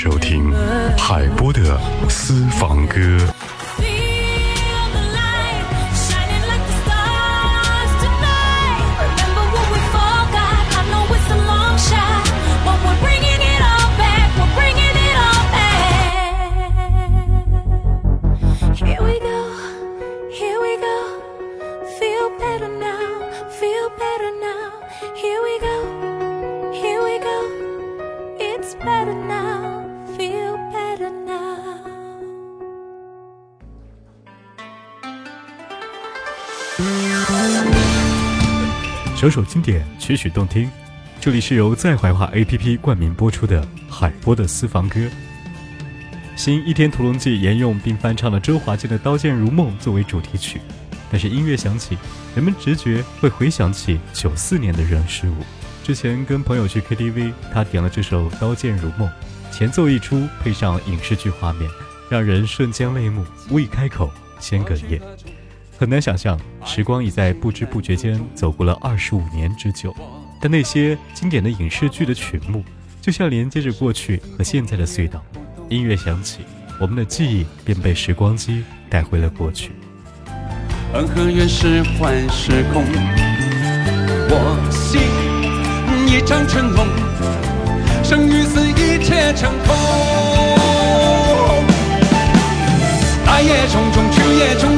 收听海波的私房歌。首首经典，曲曲动听。这里是由在怀化 APP 冠名播出的《海波的私房歌》。新《倚天屠龙记》沿用并翻唱了周华健的《刀剑如梦》作为主题曲，但是音乐响起，人们直觉会回想起九四年的人事物。之前跟朋友去 KTV，他点了这首《刀剑如梦》，前奏一出，配上影视剧画面，让人瞬间泪目，未开口先哽咽。很难想象，时光已在不知不觉间走过了二十五年之久。但那些经典的影视剧的曲目，就像连接着过去和现在的隧道。音乐响起，我们的记忆便被时光机带回了过去。恩和怨是幻是空，我心一场春梦，生与死一切成空，来也匆匆，去也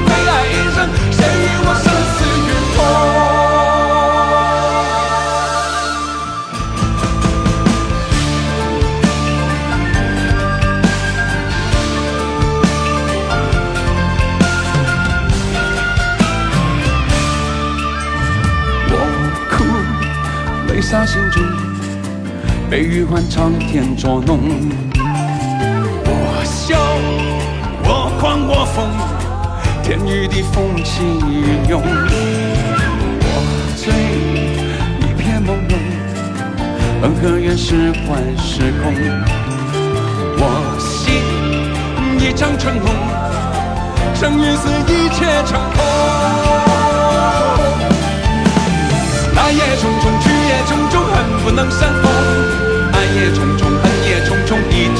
悲与欢，苍天捉弄。我笑，我狂，我疯。天与地风起云涌。我醉，一片朦胧。恩和怨是幻是空。我心，一场春梦。生与死一切成空。来也匆匆，去也匆匆，恨不能相逢。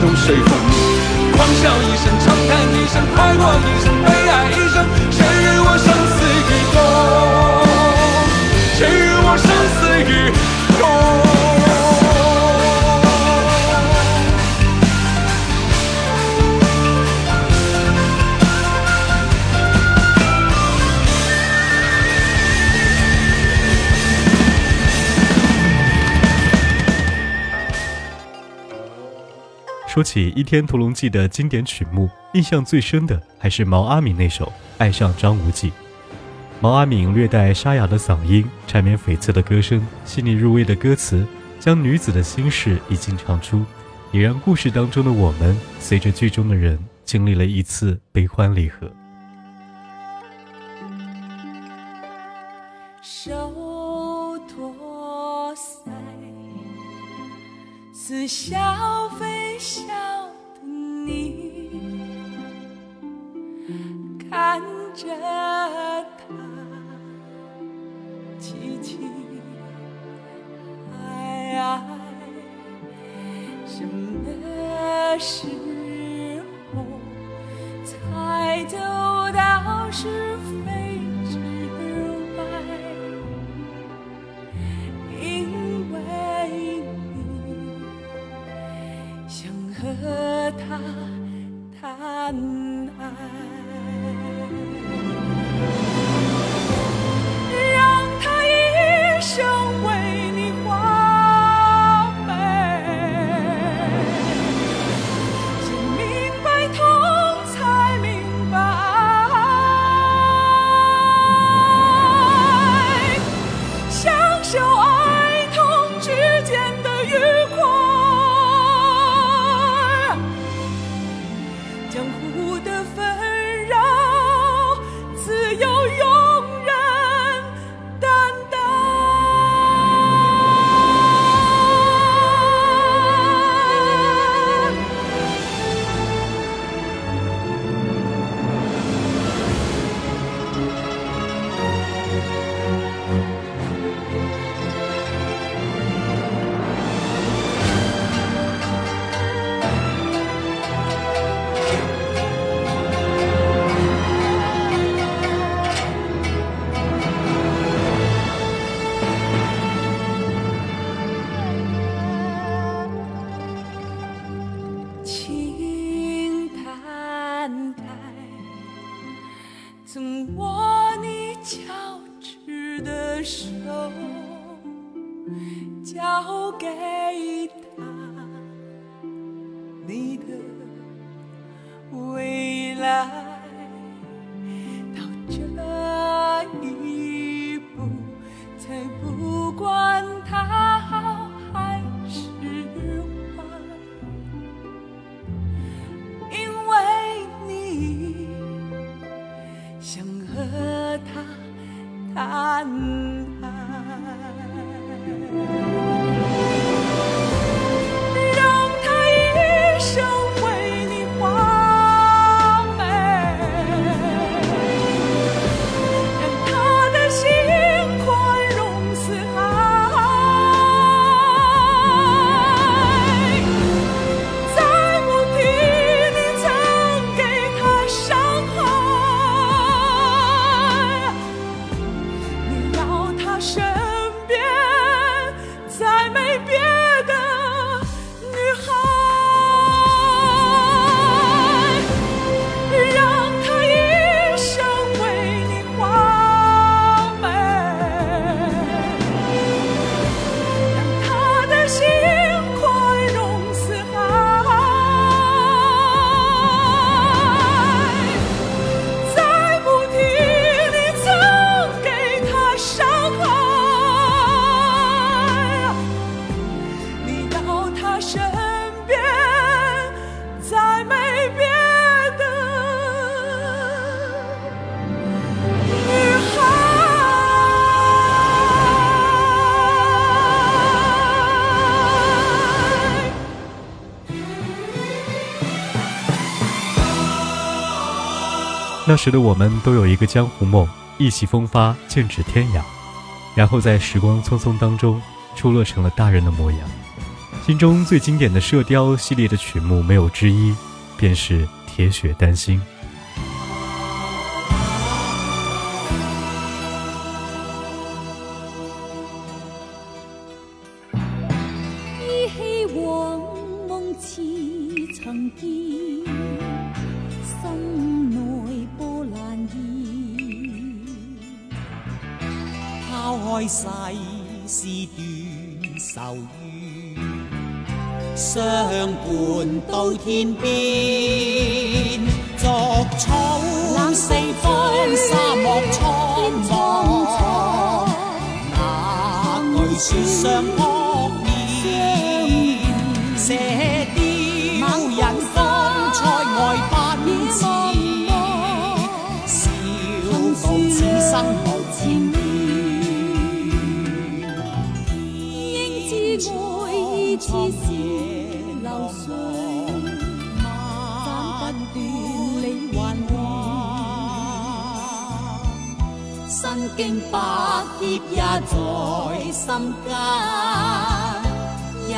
都随风，狂笑一声，长叹一声，快活一生，悲哀。一。说起《倚天屠龙记》的经典曲目，印象最深的还是毛阿敏那首《爱上张无忌》。毛阿敏略带沙哑的嗓音，缠绵悱恻的歌声，细腻入微的歌词，将女子的心事一经唱出，也让故事当中的我们，随着剧中的人经历了一次悲欢离合。似笑非笑的你，看着他，凄凄哀哀，什么时候才走？的手交给他。那时的我们都有一个江湖梦，意气风发，剑指天涯，然后在时光匆匆当中，出落成了大人的模样。心中最经典的射雕系列的曲目，没有之一，便是《铁血丹心》。一往梦似曾见，心。抛开世事断愁怨，相伴到天边，逐草冷四方，沙漠苍茫，哪句说相安？似是流水，斩不断你幻愛，身經百劫也在心間。因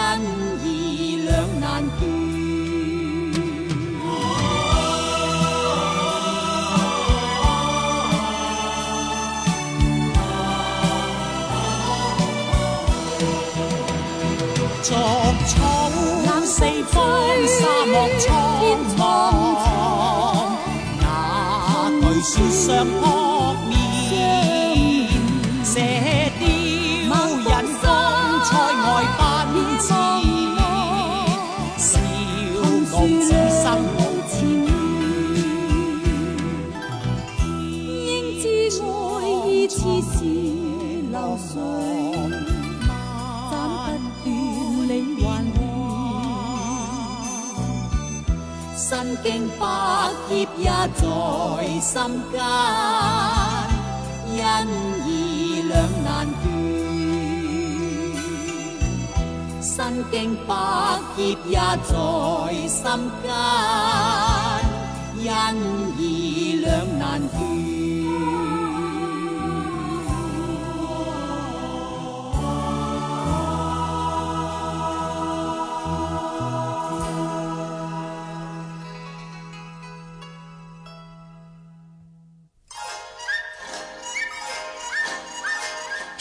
风沙漠苍茫，哪惧雪霜寒？經百劫也在心間，因義兩難斷。身經百劫也在心間，因義。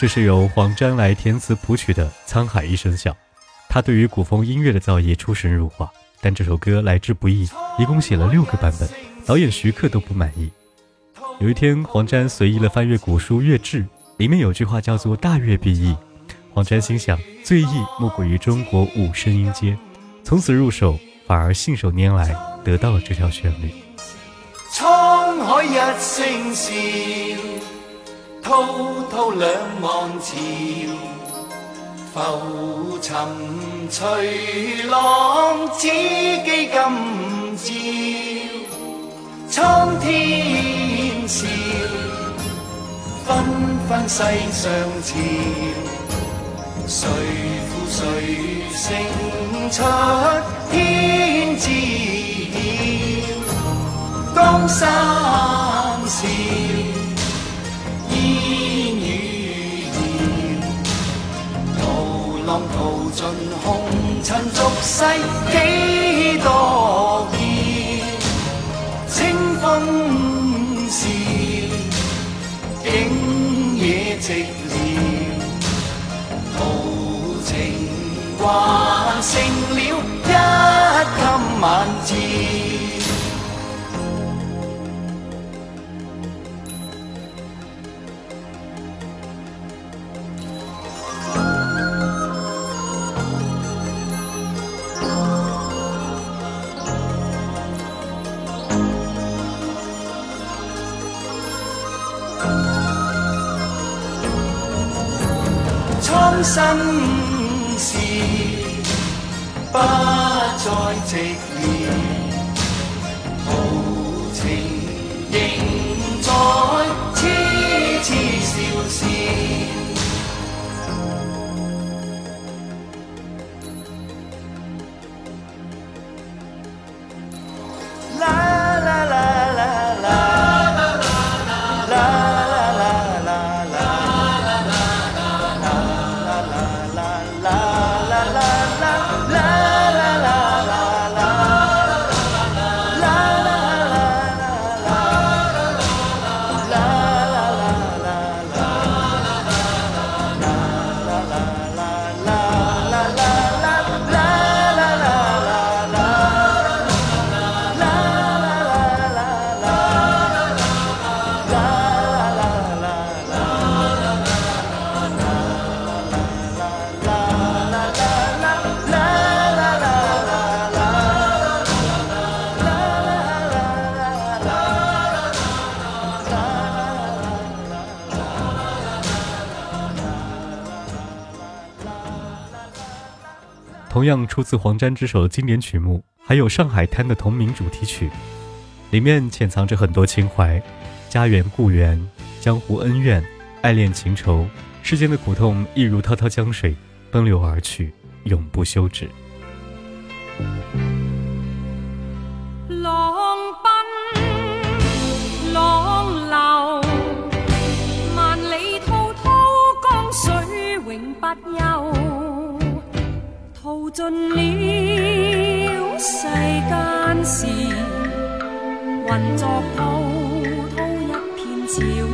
这是由黄沾来填词谱曲的《沧海一声笑》，他对于古风音乐的造诣出神入化。但这首歌来之不易，一共写了六个版本，导演徐克都不满意。有一天，黄沾随意地翻阅古书《乐志》，里面有句话叫做“大乐必易”，黄沾心想最易莫过于中国五声音阶，从此入手，反而信手拈来，得到了这条旋律。沧海一声笑。滔滔两岸潮，浮沉随浪，此记今朝，苍天笑，纷纷世上潮，谁负谁胜出天晓，江山笑。浪淘尽红尘俗世几多变，清风笑，景野寂寥，豪情还剩了一襟晚照。同样出自黄沾之手的经典曲目，还有《上海滩》的同名主题曲，里面潜藏着很多情怀，家园故园，江湖恩怨，爱恋情仇，世间的苦痛，一如滔滔江水，奔流而去，永不休止。浪浪奔，流，万里滔滔江水永不尽了世间事，混作滔滔一片潮。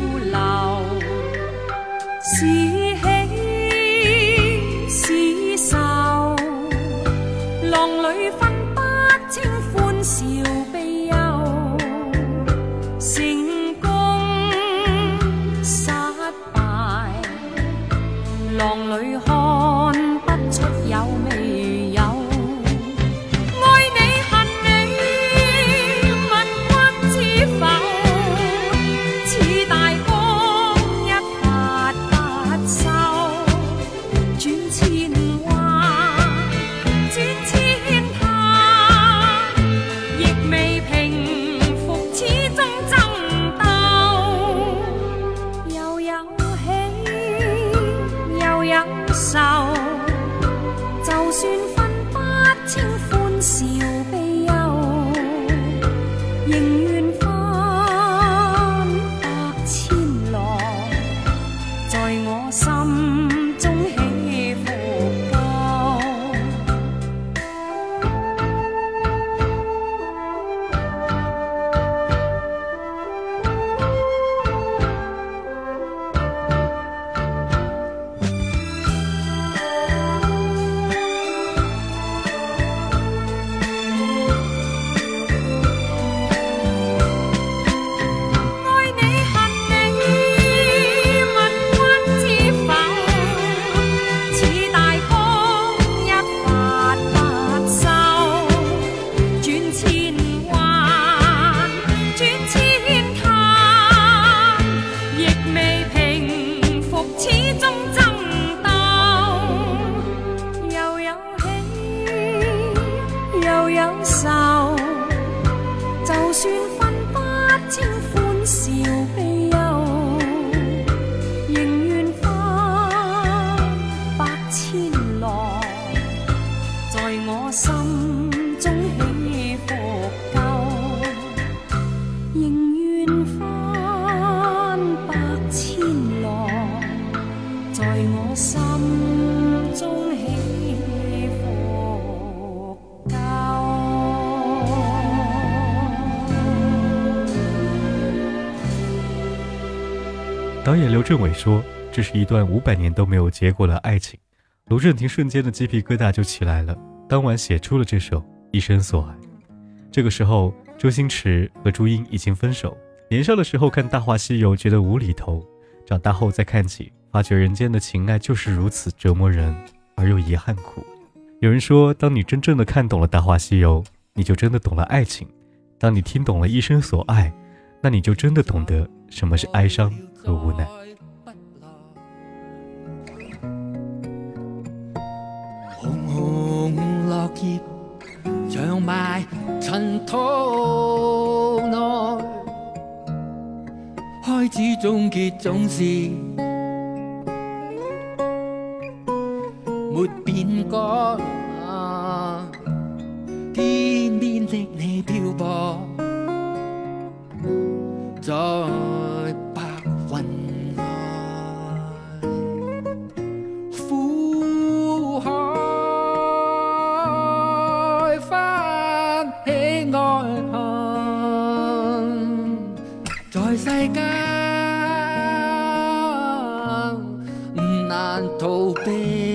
导演刘镇伟说：“这是一段五百年都没有结果的爱情。”卢振廷瞬间的鸡皮疙瘩就起来了。当晚写出了这首《一生所爱》。这个时候，周星驰和朱茵已经分手。年少的时候看《大话西游》，觉得无厘头；长大后再看起，发觉人间的情爱就是如此折磨人而又遗憾苦。有人说，当你真正的看懂了《大话西游》，你就真的懂了爱情；当你听懂了《一生所爱》，那你就真的懂得什么是哀伤。多无奈。红红落叶，长埋尘土内。开始终结，总是没变改。世间难逃避。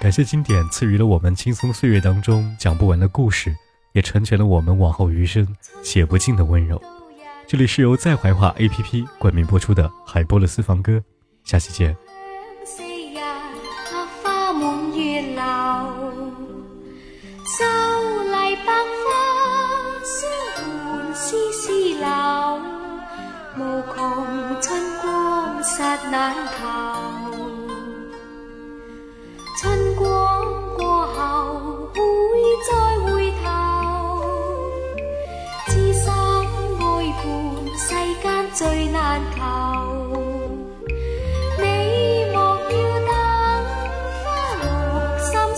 感谢经典赐予了我们轻松岁月当中讲不完的故事，也成全了我们往后余生写不尽的温柔。这里是由在怀化 A P P 冠名播出的《海波的私房歌》，下期见。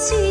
情。